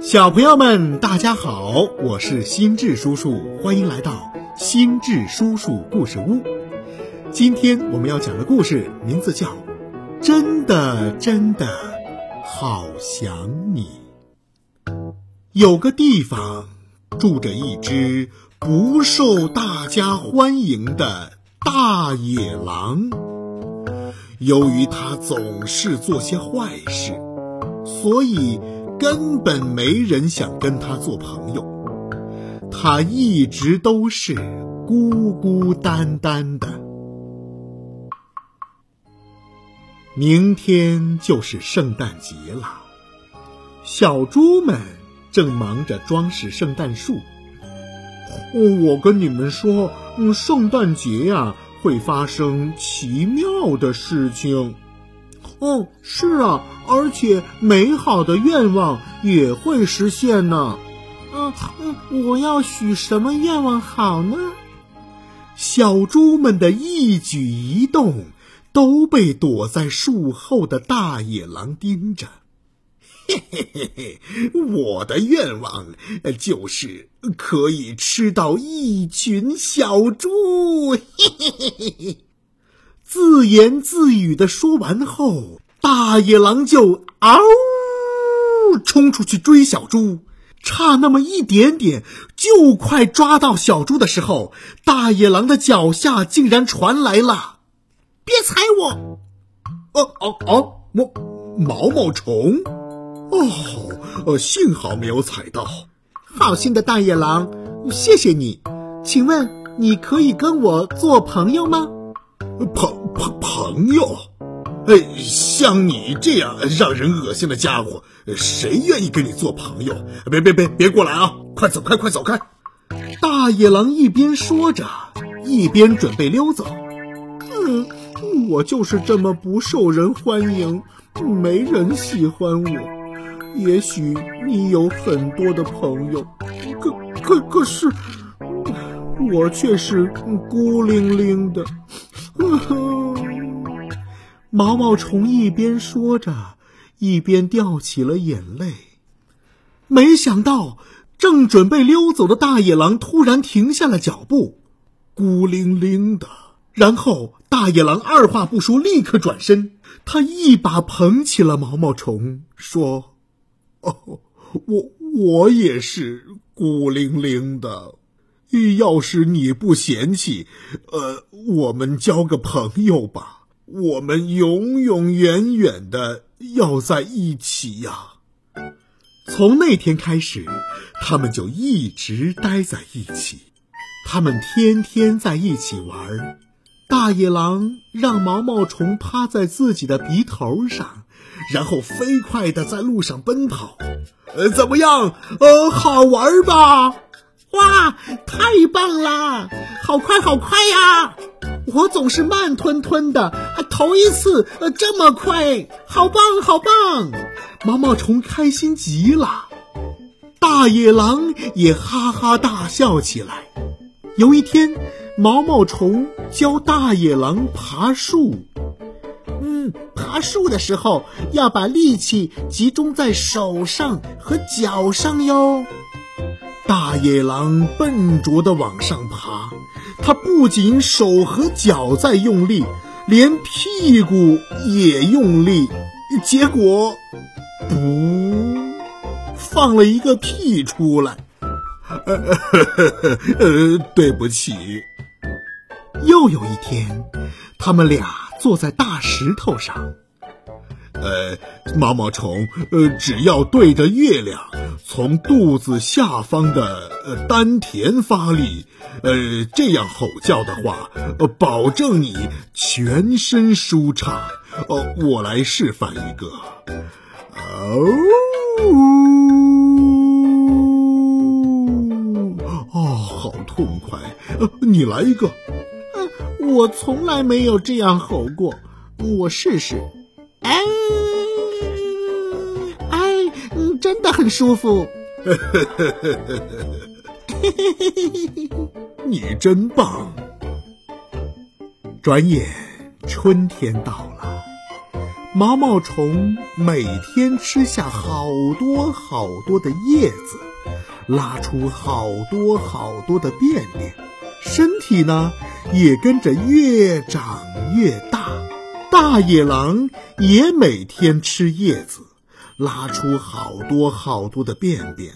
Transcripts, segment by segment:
小朋友们，大家好，我是心智叔叔，欢迎来到心智叔叔故事屋。今天我们要讲的故事名字叫《真的真的好想你》。有个地方住着一只不受大家欢迎的大野狼，由于它总是做些坏事，所以。根本没人想跟他做朋友，他一直都是孤孤单单的。明天就是圣诞节了，小猪们正忙着装饰圣诞树。我跟你们说，圣诞节呀，会发生奇妙的事情。哦，是啊，而且美好的愿望也会实现呢。嗯嗯，我要许什么愿望好呢？小猪们的一举一动都被躲在树后的大野狼盯着。嘿嘿嘿嘿，我的愿望就是可以吃到一群小猪。嘿嘿嘿嘿嘿。自言自语的说完后，大野狼就嗷，冲出去追小猪，差那么一点点，就快抓到小猪的时候，大野狼的脚下竟然传来了“别踩我！”哦哦哦，毛毛毛虫！哦，幸好没有踩到。好心的大野狼，谢谢你。请问你可以跟我做朋友吗？朋朋朋友，哎，像你这样让人恶心的家伙，谁愿意跟你做朋友？别别别别过来啊！快走开，快走开！大野狼一边说着，一边准备溜走。嗯，我就是这么不受人欢迎，没人喜欢我。也许你有很多的朋友，可可可是，我却是孤零零的。毛毛虫一边说着，一边掉起了眼泪。没想到，正准备溜走的大野狼突然停下了脚步，孤零零的。然后，大野狼二话不说，立刻转身，他一把捧起了毛毛虫，说：“哦，我我也是孤零零的。”要是你不嫌弃，呃，我们交个朋友吧。我们永永远远的要在一起呀。从那天开始，他们就一直待在一起。他们天天在一起玩。大野狼让毛毛虫趴在自己的鼻头上，然后飞快的在路上奔跑。呃，怎么样？呃，好玩吧？哇，太棒啦！好快，好快呀！我总是慢吞吞的，还头一次呃这么快，好棒，好棒！毛毛虫开心极了，大野狼也哈哈大笑起来。有一天，毛毛虫教大野狼爬树。嗯，爬树的时候要把力气集中在手上和脚上哟。大野狼笨拙地往上爬，它不仅手和脚在用力，连屁股也用力，结果，不，放了一个屁出来。呃，对不起。又有一天，他们俩坐在大石头上。呃，毛毛虫，呃，只要对着月亮，从肚子下方的呃丹田发力，呃，这样吼叫的话，呃，保证你全身舒畅。哦，我来示范一个。哦，哦，好痛快！呃，你来一个。嗯，我从来没有这样吼过，我试试。哎，很舒服。你真棒。转眼春天到了，毛毛虫每天吃下好多好多的叶子，拉出好多好多的便便，身体呢也跟着越长越大。大野狼也每天吃叶子，拉出好多好多的便便，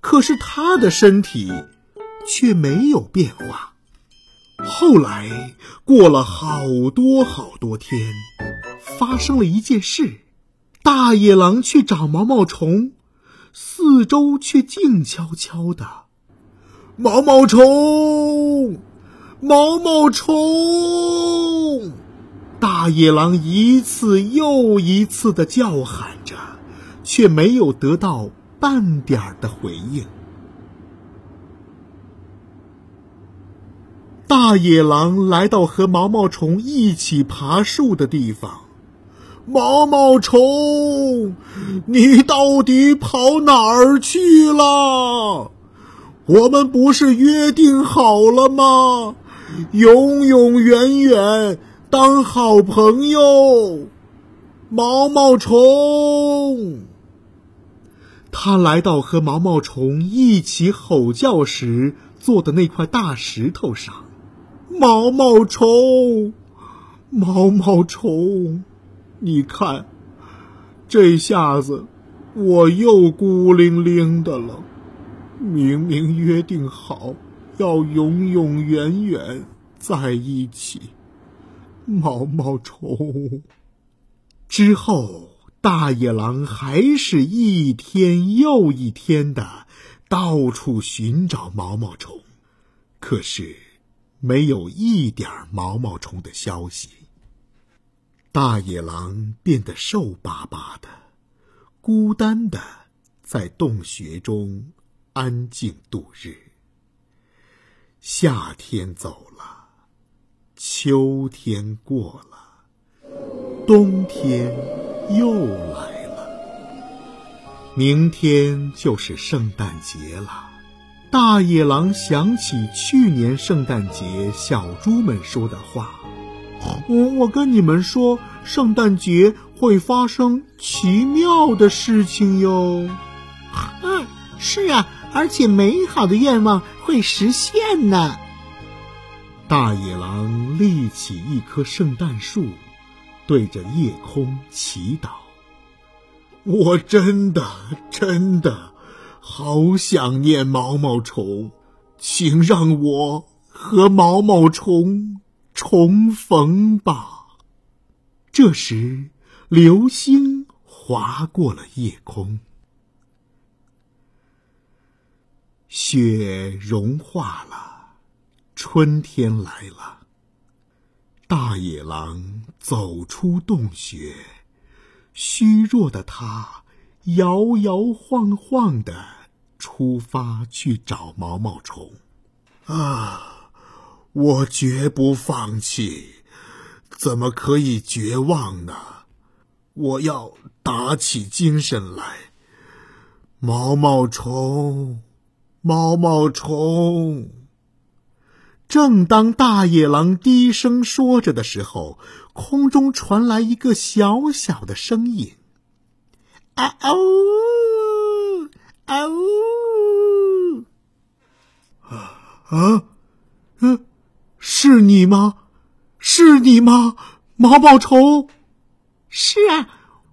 可是他的身体却没有变化。后来过了好多好多天。发生了一件事，大野狼去找毛毛虫，四周却静悄悄的。毛毛虫，毛毛虫，大野狼一次又一次的叫喊着，却没有得到半点的回应。大野狼来到和毛毛虫一起爬树的地方。毛毛虫，你到底跑哪儿去了？我们不是约定好了吗？永永远远当好朋友。毛毛虫，他来到和毛毛虫一起吼叫时坐的那块大石头上。毛毛虫，毛毛虫。你看，这下子我又孤零零的了。明明约定好要永永远远在一起，毛毛虫。之后，大野狼还是一天又一天的到处寻找毛毛虫，可是没有一点毛毛虫的消息。大野狼变得瘦巴巴的，孤单的在洞穴中安静度日。夏天走了，秋天过了，冬天又来了。明天就是圣诞节了。大野狼想起去年圣诞节小猪们说的话。我我跟你们说，圣诞节会发生奇妙的事情哟。嗯，是啊，而且美好的愿望会实现呢。大野狼立起一棵圣诞树，对着夜空祈祷。我真的真的好想念毛毛虫，请让我和毛毛虫。重逢吧。这时，流星划过了夜空，雪融化了，春天来了。大野狼走出洞穴，虚弱的他摇摇晃晃的出发去找毛毛虫。啊！我绝不放弃，怎么可以绝望呢？我要打起精神来。毛毛虫，毛毛虫。正当大野狼低声说着的时候，空中传来一个小小的声音：“啊呜，啊呜，啊啊，嗯。”是你吗？是你吗？毛毛虫。是啊，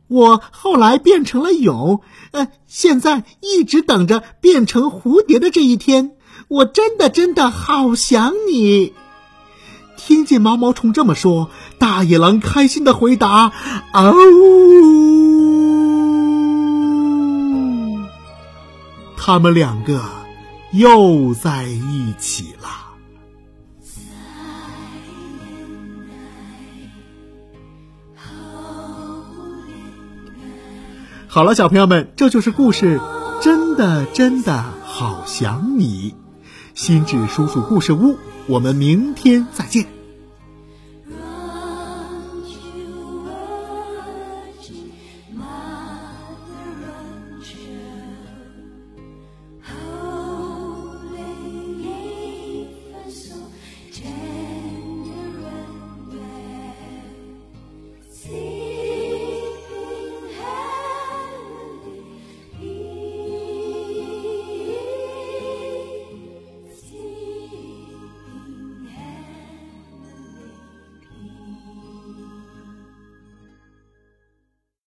我后来变成了蛹，呃，现在一直等着变成蝴蝶的这一天。我真的真的好想你。听见毛毛虫这么说，大野狼开心的回答：“啊呜！”他们两个又在一起了。好了，小朋友们，这就是故事，真的真的好想你，心智叔叔故事屋，我们明天再见。